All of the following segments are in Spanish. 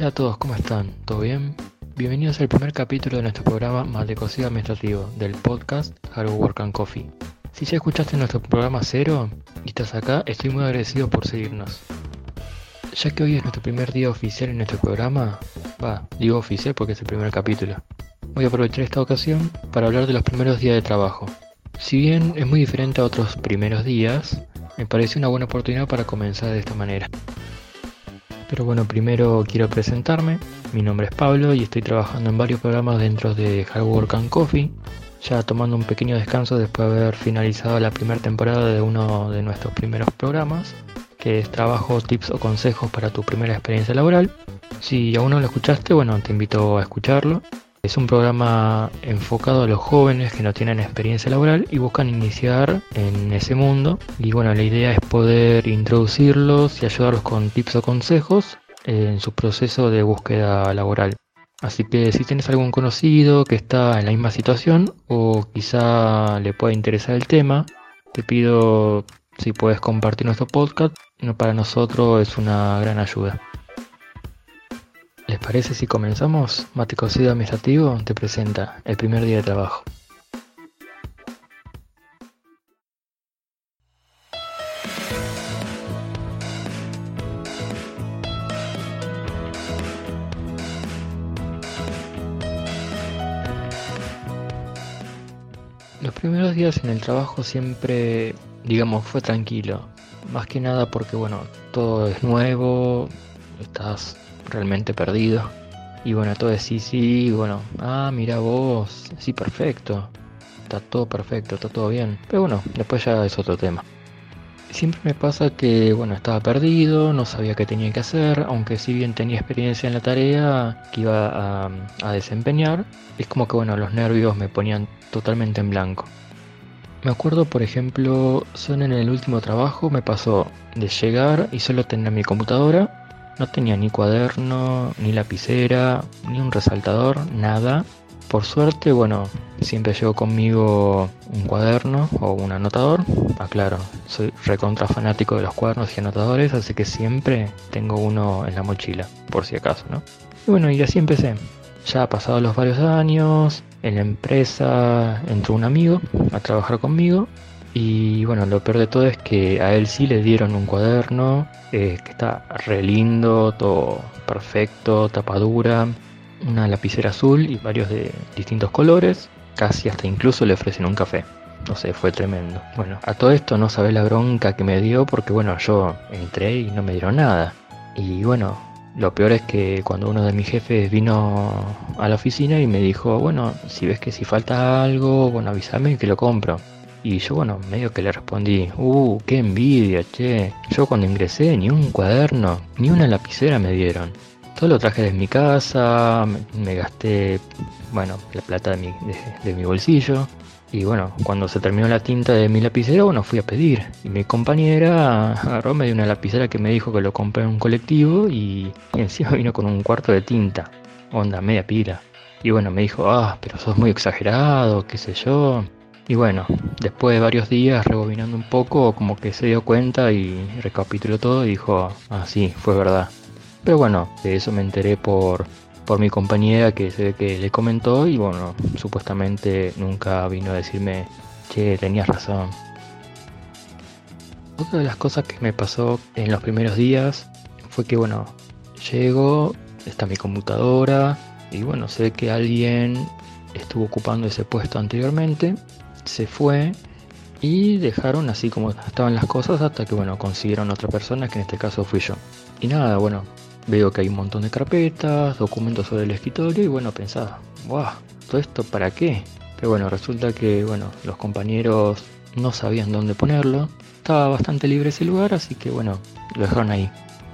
Hola a todos, ¿cómo están? ¿Todo bien? Bienvenidos al primer capítulo de nuestro programa Maldecosido Administrativo del podcast Hard Work and Coffee. Si ya escuchaste nuestro programa cero y estás acá, estoy muy agradecido por seguirnos. Ya que hoy es nuestro primer día oficial en nuestro programa, va, digo oficial porque es el primer capítulo, voy a aprovechar esta ocasión para hablar de los primeros días de trabajo. Si bien es muy diferente a otros primeros días, me parece una buena oportunidad para comenzar de esta manera. Pero bueno, primero quiero presentarme. Mi nombre es Pablo y estoy trabajando en varios programas dentro de Hard Work and Coffee, ya tomando un pequeño descanso después de haber finalizado la primera temporada de uno de nuestros primeros programas, que es Trabajo, Tips o Consejos para tu primera experiencia laboral. Si aún no lo escuchaste, bueno, te invito a escucharlo. Es un programa enfocado a los jóvenes que no tienen experiencia laboral y buscan iniciar en ese mundo. Y bueno, la idea es poder introducirlos y ayudarlos con tips o consejos en su proceso de búsqueda laboral. Así que si tienes algún conocido que está en la misma situación o quizá le pueda interesar el tema, te pido si puedes compartir nuestro podcast. Para nosotros es una gran ayuda. ¿Les parece si comenzamos? Mate Cocido Administrativo te presenta el primer día de trabajo. Los primeros días en el trabajo siempre, digamos, fue tranquilo. Más que nada porque, bueno, todo es nuevo, estás realmente perdido. Y bueno, todo es sí, sí, bueno, ah, mira vos, sí, perfecto. Está todo perfecto, está todo bien. Pero bueno, después ya es otro tema. Siempre me pasa que, bueno, estaba perdido, no sabía qué tenía que hacer, aunque si bien tenía experiencia en la tarea que iba a, a desempeñar, es como que, bueno, los nervios me ponían totalmente en blanco. Me acuerdo, por ejemplo, solo en el último trabajo me pasó de llegar y solo tener mi computadora no tenía ni cuaderno, ni lapicera, ni un resaltador, nada. Por suerte, bueno, siempre llevo conmigo un cuaderno o un anotador. Aclaro, ah, soy recontra fanático de los cuadernos y anotadores, así que siempre tengo uno en la mochila, por si acaso, ¿no? Y bueno, y así empecé. Ya pasado los varios años, en la empresa entró un amigo a trabajar conmigo y bueno, lo peor de todo es que a él sí le dieron un cuaderno eh, que está re lindo, todo perfecto, tapadura, una lapicera azul y varios de distintos colores. Casi hasta incluso le ofrecen un café. No sé, fue tremendo. Bueno, a todo esto no sabés la bronca que me dio porque bueno, yo entré y no me dieron nada. Y bueno, lo peor es que cuando uno de mis jefes vino a la oficina y me dijo, bueno, si ves que si falta algo, bueno, avísame que lo compro. Y yo, bueno, medio que le respondí, uh, qué envidia, che. Yo cuando ingresé ni un cuaderno, ni una lapicera me dieron. Todo lo traje de mi casa, me, gasté, bueno, la plata de mi, de, mi bolsillo. Y bueno, cuando se terminó la tinta de mi lapicera, bueno, fui a pedir. Y mi compañera agarró, me una lapicera que me dijo que lo compré en un colectivo y, y encima vino con un cuarto de tinta. Onda, media pila. Y bueno, me dijo, ah, pero sos muy exagerado, qué sé yo. Y bueno, después de varios días rebobinando un poco, como que se dio cuenta y recapituló todo y dijo, ah, sí, fue verdad. Pero bueno, de eso me enteré por, por mi compañera que se ve que le comentó y bueno, supuestamente nunca vino a decirme, che, tenías razón. Otra de las cosas que me pasó en los primeros días fue que bueno, llego, está mi computadora y bueno, sé que alguien estuvo ocupando ese puesto anteriormente se fue y dejaron así como estaban las cosas hasta que bueno consiguieron otra persona que en este caso fui yo. Y nada bueno veo que hay un montón de carpetas documentos sobre el escritorio y bueno pensaba wow todo esto para qué pero bueno resulta que bueno los compañeros no sabían dónde ponerlo. Estaba bastante libre ese lugar así que bueno lo dejaron ahí.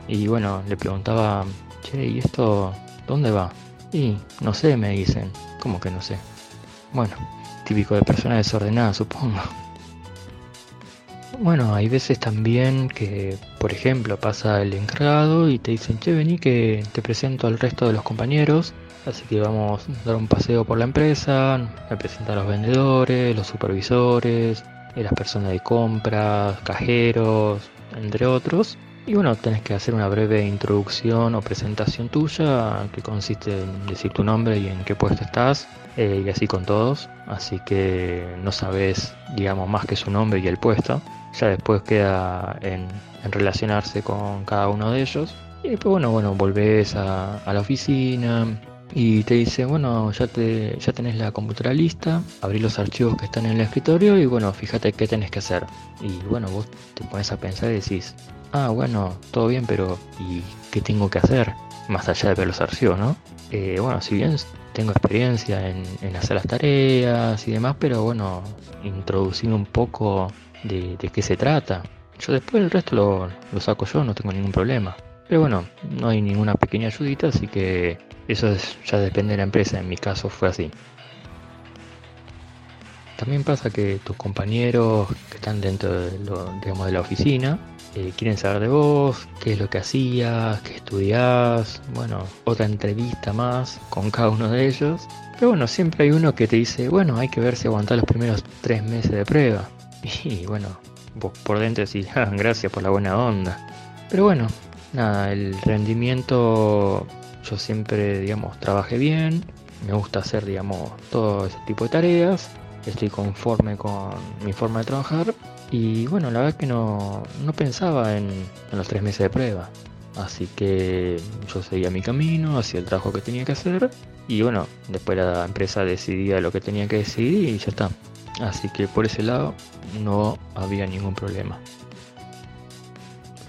Y bueno le preguntaba che y esto dónde va y no sé me dicen. ¿cómo que no sé bueno típico de persona desordenada, supongo. Bueno, hay veces también que, por ejemplo, pasa el encargado y te dicen, che, vení que te presento al resto de los compañeros, así que vamos a dar un paseo por la empresa, me presenta a los vendedores, los supervisores, las personas de compras, cajeros, entre otros. Y bueno, tenés que hacer una breve introducción o presentación tuya que consiste en decir tu nombre y en qué puesto estás eh, y así con todos. Así que no sabes, digamos, más que su nombre y el puesto. Ya después queda en, relacionarse con cada uno de ellos. Y después, bueno, bueno, volvés a, la oficina, y te dice, bueno, ya, te, ya tenés la computadora lista, abrí los archivos que están en el escritorio y bueno, fíjate qué tenés que hacer. Y bueno, vos te pones a pensar y decís, ah, bueno, todo bien, pero ¿y qué tengo que hacer? Más allá de ver los archivos, ¿no? Eh, bueno, si bien tengo experiencia en, hacer las tareas y demás, pero bueno, introducir un poco de, qué se trata. Yo después el resto lo, lo saco yo, no tengo ningún problema. Pero bueno, no hay ninguna pequeña ayudita, así que eso ya depende de la empresa, en mi caso fue así. También pasa que tus compañeros que están dentro de, digamos, de la oficina eh, quieren saber de vos, qué es lo que hacías, qué estudiás, bueno, otra entrevista más con cada uno de ellos. Pero bueno, siempre hay uno que te dice, bueno, hay que ver si aguantás los primeros tres meses de prueba. Y bueno, vos por dentro decís, ah, gracias por la buena onda. Pero bueno, nada, el rendimiento yo siempre, digamos, trabajé bien, me gusta hacer, digamos, todo ese tipo de tareas, estoy conforme con mi forma de trabajar y bueno, la verdad que no, pensaba en, los tres meses de prueba. Así que yo seguía mi camino, hacía el trabajo que tenía que hacer y bueno, después la empresa decidía lo que tenía que decidir y ya está. Así que por ese lado no había ningún problema.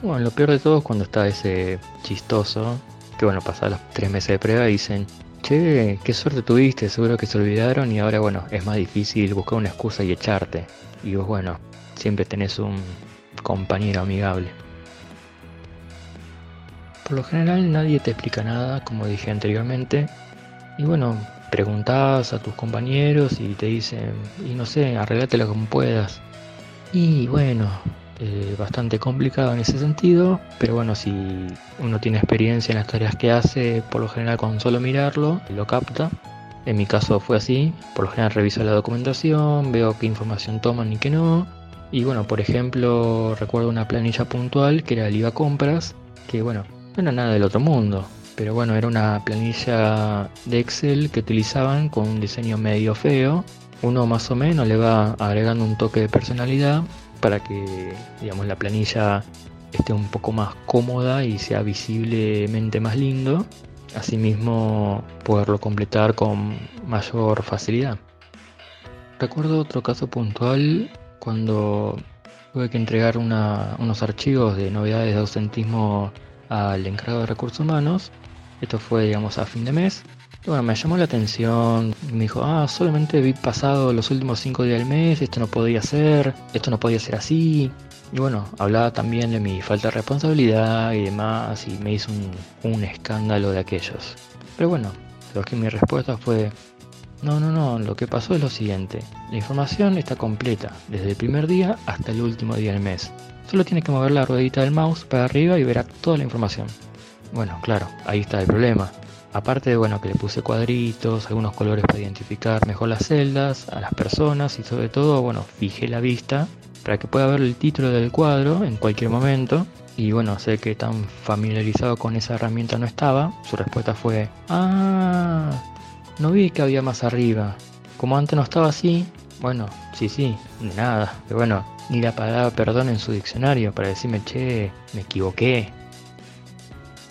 Bueno, lo peor de todo es cuando está ese chistoso que bueno, pasados los tres meses de prueba dicen, che, qué suerte tuviste, seguro que se olvidaron y ahora bueno, es más difícil buscar una excusa y echarte. Y vos bueno, siempre tenés un compañero amigable. Por lo general nadie te explica nada, como dije anteriormente. Y bueno, preguntás a tus compañeros y te dicen, y no sé, arreglátelo como puedas. Y bueno, eh, bastante complicado en ese sentido, pero bueno, si uno tiene experiencia en las tareas que hace, por lo general con solo mirarlo, lo capta. En mi caso fue así, por lo general reviso la documentación, veo qué información toman y qué no. Y bueno, por ejemplo, recuerdo una planilla puntual que era el IVA compras, que bueno, no era nada del otro mundo, pero bueno, era una planilla de Excel que utilizaban con un diseño medio feo. Uno más o menos le va agregando un toque de personalidad para que digamos la planilla esté un poco más cómoda y sea visiblemente más lindo. Asimismo poderlo completar con mayor facilidad. Recuerdo otro caso puntual cuando tuve que entregar unos archivos de novedades de docentismo al encargado de recursos humanos. Esto fue digamos a fin de mes bueno, me llamó la atención, me dijo, ah, solamente vi pasado los últimos cinco días del mes, esto no podía ser, esto no podía ser así. Y bueno, hablaba también de mi falta de responsabilidad y demás, y me hizo un, escándalo de aquellos. Pero bueno, lo que mi respuesta fue, no, no, no, lo que pasó es lo siguiente, la información está completa, desde el primer día hasta el último día del mes. Solo tiene que mover la ruedita del mouse para arriba y verá toda la información. Bueno, claro, ahí está el problema. Aparte de bueno que le puse cuadritos, algunos colores para identificar mejor las celdas, a las personas y sobre todo bueno fijé la vista para que pueda ver el título del cuadro en cualquier momento. Y bueno, sé que tan familiarizado con esa herramienta no estaba. Su respuesta fue, ah, no vi que había más arriba. Como antes no estaba así, bueno, sí, sí, nada. Pero bueno, ni la palabra perdón en su diccionario para decirme, che, me equivoqué.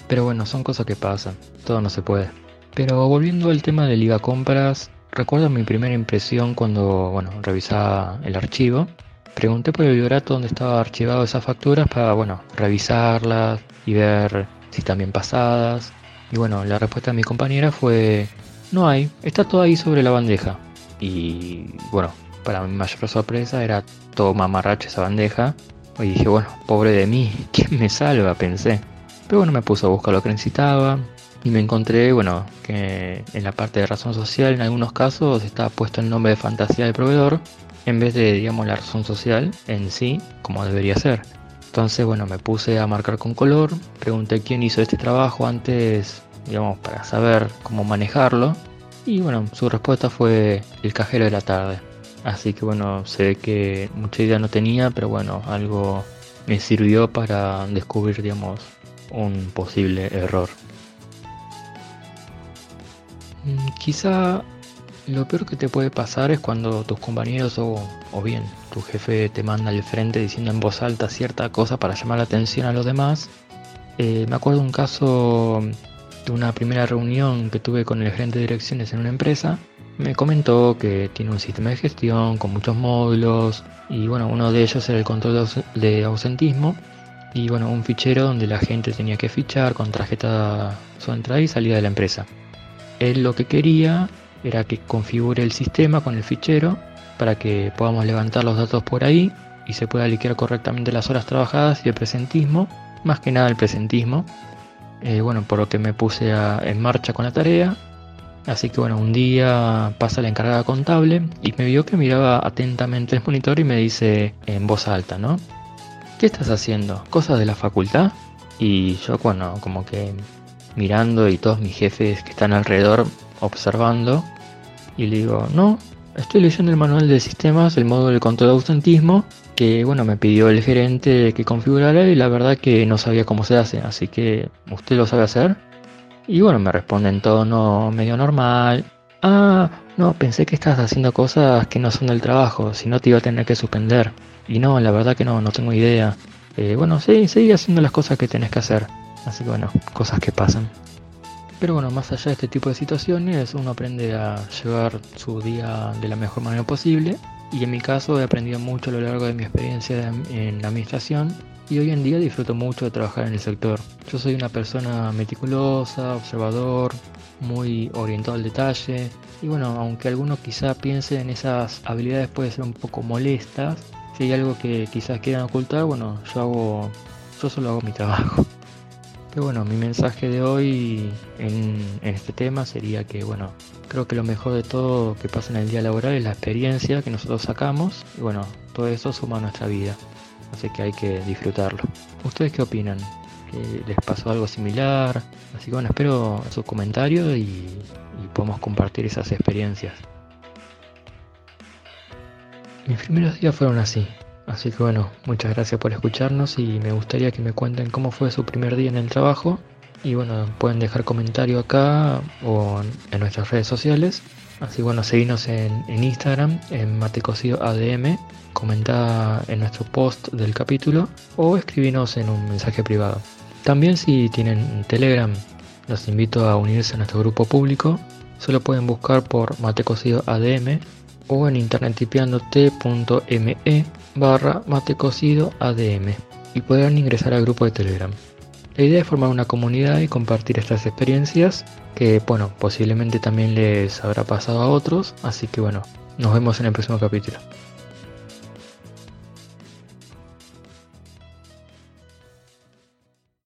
Pero bueno, son cosas que pasan, todo no se puede. Pero volviendo al tema del IVA compras, recuerdo mi primera impresión cuando, bueno, revisaba el archivo. Pregunté por el liberato donde estaba archivado esas facturas para, bueno, revisarlas y ver si están bien pasadas. Y bueno, la respuesta de mi compañera fue, no hay, está todo ahí sobre la bandeja. Y bueno, para mi mayor sorpresa era todo mamarracho esa bandeja. Y dije, bueno, pobre de mí, ¿quién me salva? Pensé. Pero bueno, me puse a buscar lo que necesitaba y me encontré, bueno, que en la parte de razón social en algunos casos está puesto el nombre de fantasía del proveedor en vez de, digamos, la razón social en sí, como debería ser. Entonces, bueno, me puse a marcar con color, pregunté quién hizo este trabajo antes, digamos, para saber cómo manejarlo. Y bueno, su respuesta fue el cajero de la tarde. Así que bueno, sé que mucha idea no tenía, pero bueno, algo me sirvió para descubrir, digamos, un posible error. Mm, quizá lo peor que te puede pasar es cuando tus compañeros o, o, bien tu jefe te manda al frente diciendo en voz alta cierta cosa para llamar la atención a los demás. Eh, me acuerdo un caso de una primera reunión que tuve con el gerente de direcciones en una empresa. Me comentó que tiene un sistema de gestión con muchos módulos y bueno, uno de ellos era el control de ausentismo y bueno, un fichero donde la gente tenía que fichar con tarjeta su entrada y salida de la empresa. Él lo que quería era que configure el sistema con el fichero para que podamos levantar los datos por ahí y se pueda liquear correctamente las horas trabajadas y el presentismo, más que nada el presentismo. Eh, bueno, por lo que me puse en marcha con la tarea. Así que bueno, un día pasa la encargada contable y me vio que miraba atentamente el monitor y me dice en voz alta, ¿no? ¿Qué estás haciendo? ¿Cosas de la facultad? Y yo, bueno, como que mirando y todos mis jefes que están alrededor observando. Y le digo, no, estoy leyendo el manual de sistemas, el módulo de control de ausentismo, que bueno, me pidió el gerente que configurara y la verdad que no sabía cómo se hace, así que ¿usted lo sabe hacer? Y bueno, me responde en tono medio normal. Ah, no, pensé que estás haciendo cosas que no son del trabajo, si no te iba a tener que suspender. Y no, la verdad que no, no tengo idea. Eh, bueno, sí, seguí haciendo las cosas que tenés que hacer. Así que bueno, cosas que pasan. Pero bueno, más allá de este tipo de situaciones, uno aprende a llevar su día de la mejor manera posible. Y en mi caso he aprendido mucho a lo largo de mi experiencia en la administración y hoy en día disfruto mucho de trabajar en el sector. Yo soy una persona meticulosa, observador, muy orientado al detalle y bueno, aunque algunos quizá piensen en esas habilidades puede ser un poco molestas, si hay algo que quizás quieran ocultar, bueno, yo hago, yo solo hago mi trabajo. Pero bueno, mi mensaje de hoy en, este tema sería que bueno, creo que lo mejor de todo que pasa en el día laboral es la experiencia que nosotros sacamos y bueno, todo eso suma a nuestra vida. Así que hay que disfrutarlo. ¿Ustedes qué opinan? ¿Que ¿Les pasó algo similar? Así que bueno, espero sus comentarios y, y podemos compartir esas experiencias. Mis primeros días fueron así. Así que bueno, muchas gracias por escucharnos y me gustaría que me cuenten cómo fue su primer día en el trabajo. Y bueno, pueden dejar comentario acá o en nuestras redes sociales. Así bueno, seguirnos en, Instagram, en Matecocido ADM, en nuestro post del capítulo o escribirnos en un mensaje privado. También si tienen Telegram, los invito a unirse a nuestro grupo público. Solo pueden buscar por Matecocido ADM o en internet tipeando t.me barra matecocido adm y podrán ingresar al grupo de Telegram. La idea es formar una comunidad y compartir estas experiencias que, bueno, posiblemente también les habrá pasado a otros, así que bueno, nos vemos en el próximo capítulo.